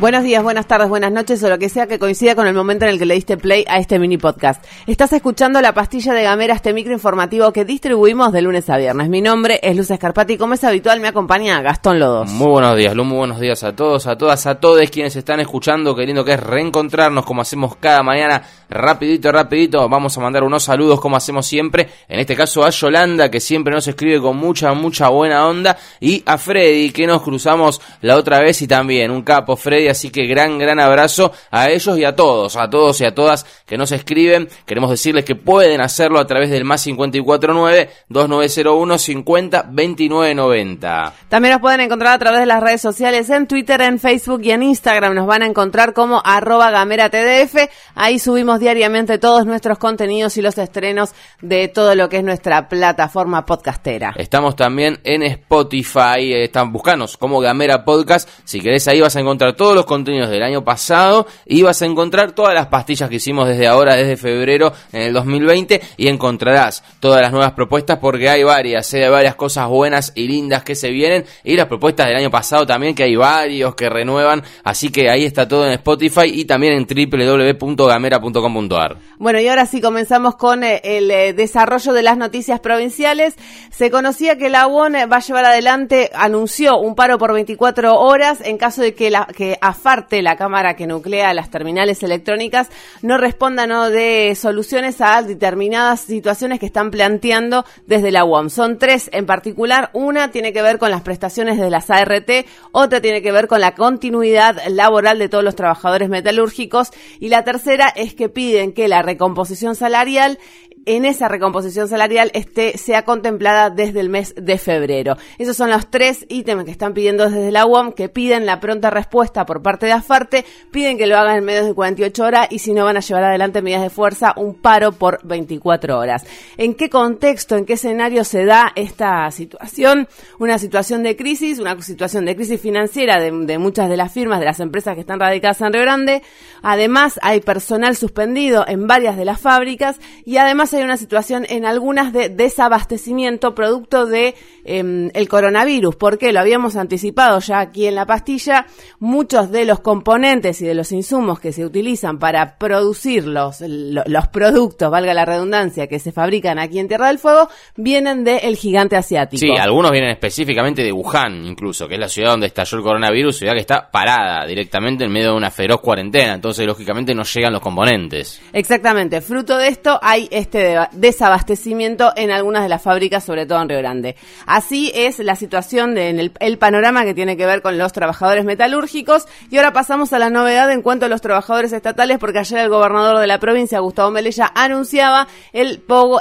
Buenos días, buenas tardes, buenas noches o lo que sea que coincida con el momento en el que le diste play a este mini podcast. Estás escuchando la pastilla de Gamera, este micro informativo que distribuimos de lunes a viernes. Mi nombre es Luz Escarpati y como es habitual me acompaña Gastón Lodos. Muy buenos días, Luz, muy buenos días a todos, a todas, a todos quienes están escuchando. Qué lindo que es reencontrarnos como hacemos cada mañana, rapidito, rapidito. Vamos a mandar unos saludos como hacemos siempre. En este caso a Yolanda, que siempre nos escribe con mucha, mucha buena onda. Y a Freddy, que nos cruzamos la otra vez y también un capo, Freddy así que gran, gran abrazo a ellos y a todos, a todos y a todas que nos escriben. Queremos decirles que pueden hacerlo a través del más 549-2901 50 29 90. También nos pueden encontrar a través de las redes sociales en Twitter, en Facebook y en Instagram. Nos van a encontrar como arroba gamera TDF. Ahí subimos diariamente todos nuestros contenidos y los estrenos de todo lo que es nuestra plataforma podcastera. Estamos también en Spotify, están buscanos como Gamera Podcast. Si querés ahí vas a encontrar todos los contenidos del año pasado y vas a encontrar todas las pastillas que hicimos desde ahora, desde febrero en el 2020 y encontrarás todas las nuevas propuestas porque hay varias, ¿eh? varias cosas buenas y lindas que se vienen y las propuestas del año pasado también que hay varios que renuevan, así que ahí está todo en Spotify y también en www.gamera.com.ar. Bueno, y ahora sí comenzamos con eh, el eh, desarrollo de las noticias provinciales. Se conocía que la UON va a llevar adelante, anunció un paro por 24 horas en caso de que, la, que AFARTE, la cámara que nuclea las terminales electrónicas, no responda no de soluciones a determinadas situaciones que están planteando desde la UOM. Son tres en particular. Una tiene que ver con las prestaciones de las ART, otra tiene que ver con la continuidad laboral de todos los trabajadores metalúrgicos y la tercera es que piden que la recomposición salarial en esa recomposición salarial esté, sea contemplada desde el mes de febrero. Esos son los tres ítems que están pidiendo desde la UOM, que piden la pronta respuesta por parte de AFARTE, piden que lo hagan en menos de 48 horas y si no van a llevar adelante medidas de fuerza, un paro por 24 horas. ¿En qué contexto, en qué escenario se da esta situación? Una situación de crisis, una situación de crisis financiera de, muchas de las firmas, de las empresas que están radicadas en Río Grande. Además, hay personal suspendido en varias de las fábricas y además hay una situación en algunas de desabastecimiento producto de eh, el coronavirus, porque lo habíamos anticipado ya aquí en la pastilla, muchos de los componentes y de los insumos que se utilizan para producir los, los productos, valga la redundancia, que se fabrican aquí en Tierra del Fuego, vienen del gigante asiático. Sí, algunos vienen específicamente de Wuhan, incluso, que es la ciudad donde estalló el coronavirus, ciudad que está parada directamente en medio de una feroz cuarentena, entonces lógicamente no llegan los componentes. Exactamente, fruto de esto hay este desabastecimiento en algunas de las fábricas, sobre todo en Río Grande. Así es la situación en el, panorama que tiene que ver con los trabajadores metalúrgicos. Y ahora pasamos a la novedad en cuanto a los trabajadores estatales, porque ayer el gobernador de la provincia, Gustavo Melella, anunciaba el pago,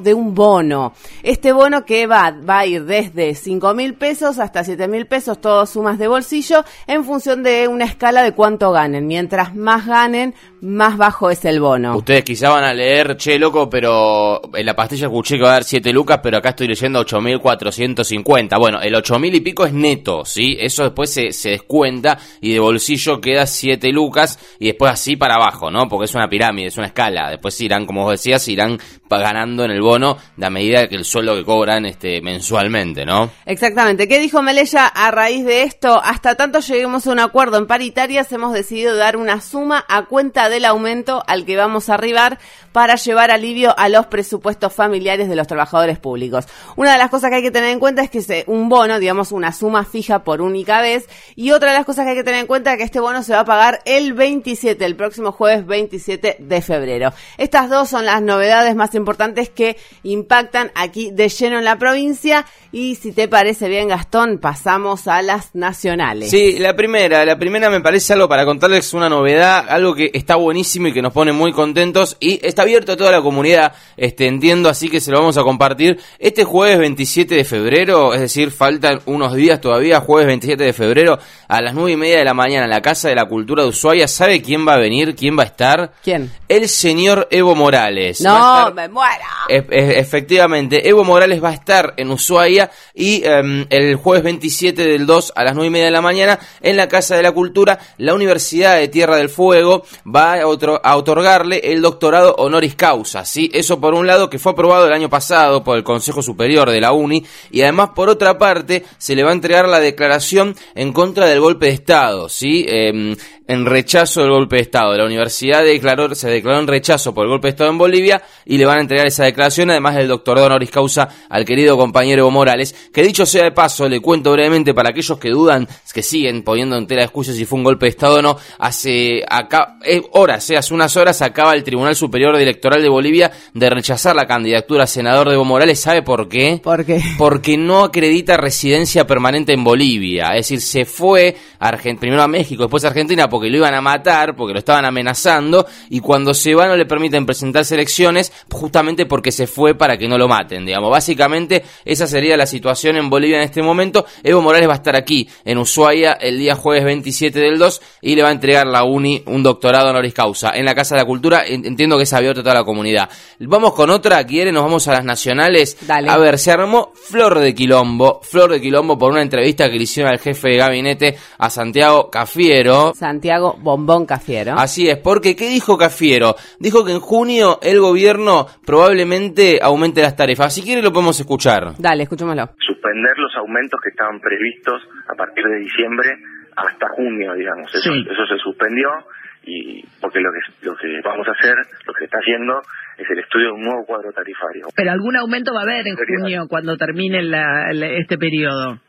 de un bono. Este bono que va, a ir desde 5 mil pesos hasta 7 mil pesos, todas sumas de bolsillo, en función de una escala de cuánto ganen. Mientras más ganen, más bajo es el bono. Ustedes quizá van a leer, che, loco, pero en la pastilla escuché que va a dar 7 lucas, pero acá estoy leyendo 8.450. Bueno, el 8.000 y pico es neto, ¿sí? Eso después se, se descuenta y de bolsillo queda 7 lucas y después así para abajo, ¿no? Porque es una pirámide, es una escala. Después irán, como vos decías, irán ganando en el bono a medida que el sueldo que cobran este mensualmente, ¿no? Exactamente. ¿Qué dijo Melella a raíz de esto? Hasta tanto lleguemos a un acuerdo en paritarias, hemos decidido dar una suma a cuenta del aumento al que vamos a arribar para llevar alivio a los presupuestos familiares de los trabajadores públicos. Una de las cosas que hay que tener en cuenta es que es un bono, digamos, una suma fija por única vez, y otra de las cosas que hay que tener en cuenta es que este bono se va a pagar el 27, el próximo jueves 27 de febrero. Estas dos son las novedades más importantes que impactan aquí de lleno en la provincia, y si te parece bien, Gastón, pasamos a las nacionales. Sí, la primera, la primera me parece algo para contarles una novedad, algo que está buenísimo y que nos pone muy contentos, y está abierto a toda la comunidad, este, entiendo, así que se lo vamos a compartir. Este jueves 27 de febrero, es decir, faltan unos días todavía, jueves 27 de febrero, a las 9 y media de la mañana, en la Casa de la Cultura de Ushuaia. ¿Sabe quién va a venir? ¿Quién va a estar? ¿Quién? El señor Evo Morales. No, me muero. E e efectivamente, Evo Morales va a estar en Ushuaia y um, el jueves 27 del 2 a las 9 y media de la mañana, en la Casa de la Cultura, la Universidad de Tierra del Fuego va a, otro, a otorgarle el doctorado honoris causa, ¿sí? Eso por un lado que fue aprobado el año pasado por el Consejo Superior de la UNI y además por otra parte se le va a entregar la declaración en contra del golpe de Estado, ¿sí? Em, en rechazo del golpe de Estado. La universidad declaró, se declaró en rechazo por el golpe de Estado en Bolivia y le van a entregar esa declaración, además del doctorado honoris causa al querido compañero Evo Morales, que dicho sea de paso, le cuento brevemente para aquellos que dudan, que siguen poniendo en tela de juicio si fue un golpe de Estado o no, hace acá, eh, horas, eh, hace unas horas acaba el Tribunal Superior Electoral de Bolivia de rechazar la candidatura a senador de Evo Morales. ¿Sabe por qué? ¿Por qué? Porque no acredita residencia permanente en Bolivia. Es decir, se fue primero a México, después a Argentina, porque lo iban a matar, porque lo estaban amenazando, y cuando se va no le permiten presentarse elecciones, justamente porque se fue para que no lo maten, digamos. Básicamente, esa sería la situación en Bolivia en este momento. Evo Morales va a estar aquí, en Ushuaia, el día jueves 27 del 2, y le va a entregar la UNI un doctorado honoris causa. En la Casa de la Cultura, entiendo que es abierto a toda la comunidad. Vamos con otra, quiere, nos vamos a las nacionales. Dale. A ver, se armó Flor de Quilombo, Flor de Quilombo por una entrevista que le hicieron al jefe de gabinete a Santiago Cafiero. Santiago Bombón Cafiero. Así es, porque ¿qué dijo Cafiero? Dijo que en junio el gobierno probablemente aumente las tarifas. Si quiere lo podemos escuchar. Dale, escuchémoslo. Suspender los aumentos que estaban previstos a partir de diciembre hasta junio, digamos. Eso, Sí. eso se suspendió y porque lo que lo que vamos a hacer, lo que se está haciendo es el estudio de un nuevo cuadro tarifario. Pero algún aumento va a haber en junio cuando termine la- la- este periodo.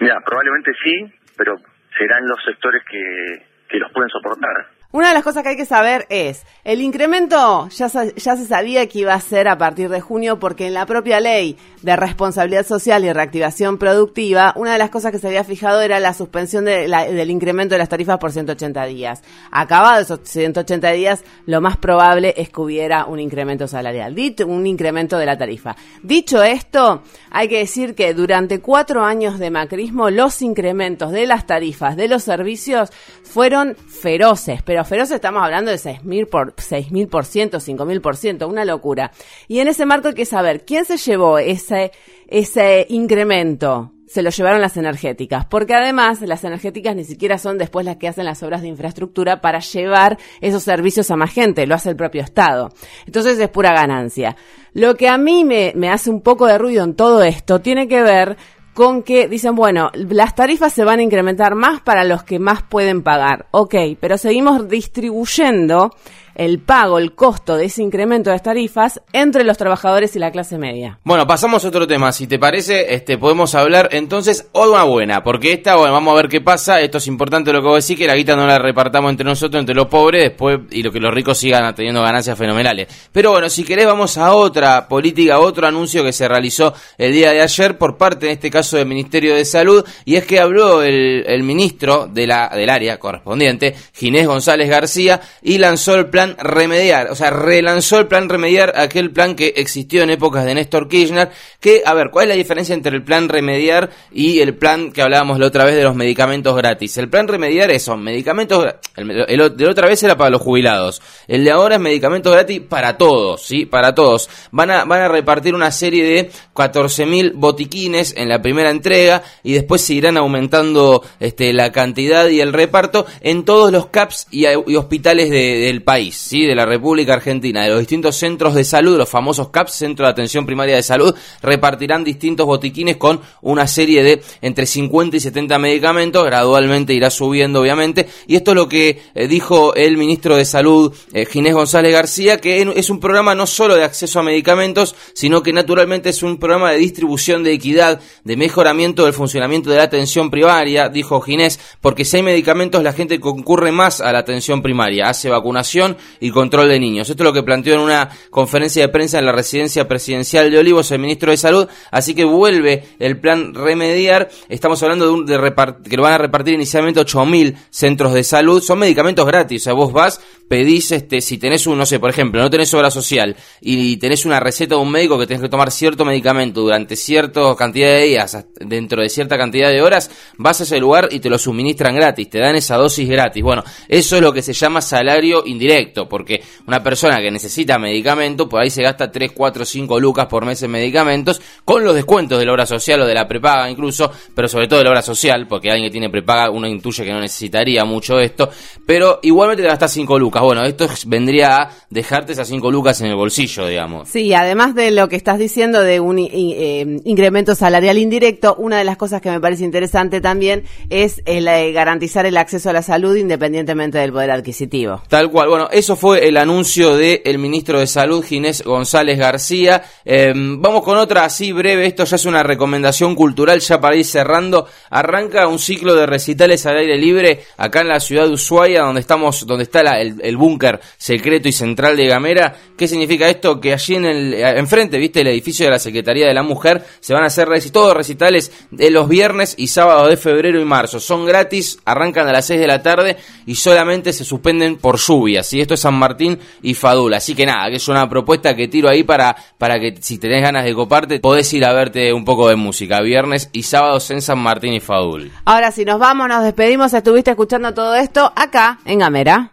Mira, probablemente sí, pero serán los sectores que, que los pueden soportar. Una de las cosas que hay que saber es, el incremento ya, ya se sabía que iba a ser a partir de junio porque en la propia ley de responsabilidad social y reactivación productiva, una de las cosas que se había fijado era la suspensión del incremento de las tarifas por 180 días. Acabados esos 180 días, lo más probable es que hubiera un incremento salarial, un incremento de la tarifa. Dicho esto, hay que decir que durante cuatro años de macrismo, los incrementos de las tarifas de los servicios fueron feroces, pero feroces estamos hablando de 6.000 por, 6.000%, 5.000%, una locura. Y en ese marco hay que saber quién se llevó ese, ese incremento. Se lo llevaron las energéticas, porque además las energéticas ni siquiera son después las que hacen las obras de infraestructura para llevar esos servicios a más gente, lo hace el propio Estado. Entonces es pura ganancia. Lo que a mí me, me hace un poco de ruido en todo esto tiene que ver con que dicen, bueno, las tarifas se van a incrementar más para los que más pueden pagar. Ok, pero seguimos distribuyendo el pago, el costo de ese incremento de las tarifas entre los trabajadores y la clase media. Bueno, pasamos a otro tema. Si te parece, este, podemos hablar entonces hoy una buena, porque esta, bueno, vamos a ver qué pasa. Esto es importante lo que vos decís, que la guita no la repartamos entre nosotros, entre los pobres, después, y lo que los ricos sigan teniendo ganancias fenomenales. Pero bueno, si querés, vamos a otra política, otro anuncio que se realizó el día de ayer por parte, en este caso, del Ministerio de Salud, y es que habló el, el ministro de la, del área correspondiente, Ginés González García, y lanzó el plan remediar, o sea, relanzó el plan remediar, aquel plan que existió en épocas de Néstor Kirchner, que, a ver, ¿cuál es la diferencia entre el plan remediar y el plan que hablábamos la otra vez de los medicamentos gratis? El plan remediar es, son medicamentos, el, el- de la otra vez era para los jubilados, el de ahora es medicamentos gratis para todos, ¿sí? Para todos. Van a, van a repartir una serie de 14.000 botiquines en la primera entrega y después se irán aumentando este, la cantidad y el reparto en todos los CAPS y, hospitales de- del país, ¿sí? de la República Argentina, de los distintos centros de salud, los famosos CAPS, Centro de Atención Primaria de Salud, repartirán distintos botiquines con una serie de entre 50 y 70 medicamentos, gradualmente irá subiendo obviamente, y esto es lo que eh, dijo el ministro de Salud, eh, Ginés González García, que es un programa no solo de acceso a medicamentos, sino que naturalmente es un programa de distribución de equidad, de mejoramiento del funcionamiento de la atención primaria, dijo Ginés, porque si hay medicamentos la gente concurre más a la atención primaria, hace vacunación y control de niños. Esto es lo que planteó en una conferencia de prensa en la residencia presidencial de Olivos el ministro de Salud, así que vuelve el plan remediar, estamos hablando de, un, de que lo van a repartir inicialmente 8.000 centros de salud, son medicamentos gratis, o sea, vos vas, pedís, este, si tenés un, no sé, por ejemplo, no tenés obra social y tenés una receta de un médico que tenés que tomar cierto medicamento durante cierta cantidad de días, dentro de cierta cantidad de horas, vas a ese lugar y te lo suministran gratis, te dan esa dosis gratis. Bueno, eso es lo que se llama salario indirecto, porque una persona que necesita medicamento, por ahí se gasta 3, 4, 5 lucas por mes en medicamentos, con los descuentos de la obra social o de la prepaga incluso, pero sobre todo de la obra social, porque alguien que tiene prepaga uno intuye que no necesitaría mucho esto, pero igualmente te gastas 5 lucas. Lucas. Bueno, esto vendría a dejarte esas 5 lucas en el bolsillo, digamos. Sí, además de lo que estás diciendo de un eh, incremento salarial indirecto, una de las cosas que me parece interesante también es el, eh, garantizar el acceso a la salud independientemente del poder adquisitivo. Tal cual. Bueno, eso fue el anuncio del ministro de Salud, Ginés González García. Em, vamos con otra así breve. Esto ya es una recomendación cultural, ya para ir cerrando. Arranca un ciclo de recitales al aire libre acá en la ciudad de Ushuaia, donde estamos, donde está el, el búnker secreto y central de Gamera. ¿Qué significa esto? Que allí en el, enfrente, viste, el edificio de la Secretaría de la Mujer, se van a hacer todos recitales de los viernes y sábados de febrero y marzo. Son gratis, arrancan a las 6 de la tarde y solamente se suspenden por lluvias. Y esto es San Martín y Fadul. Así que nada, que es una propuesta que tiro ahí para, para que si tenés ganas de coparte, podés ir a verte un poco de música. Viernes y sábados en San Martín y Fadul. Ahora, si nos vamos, nos despedimos. Estuviste escuchando todo esto acá en Gamera.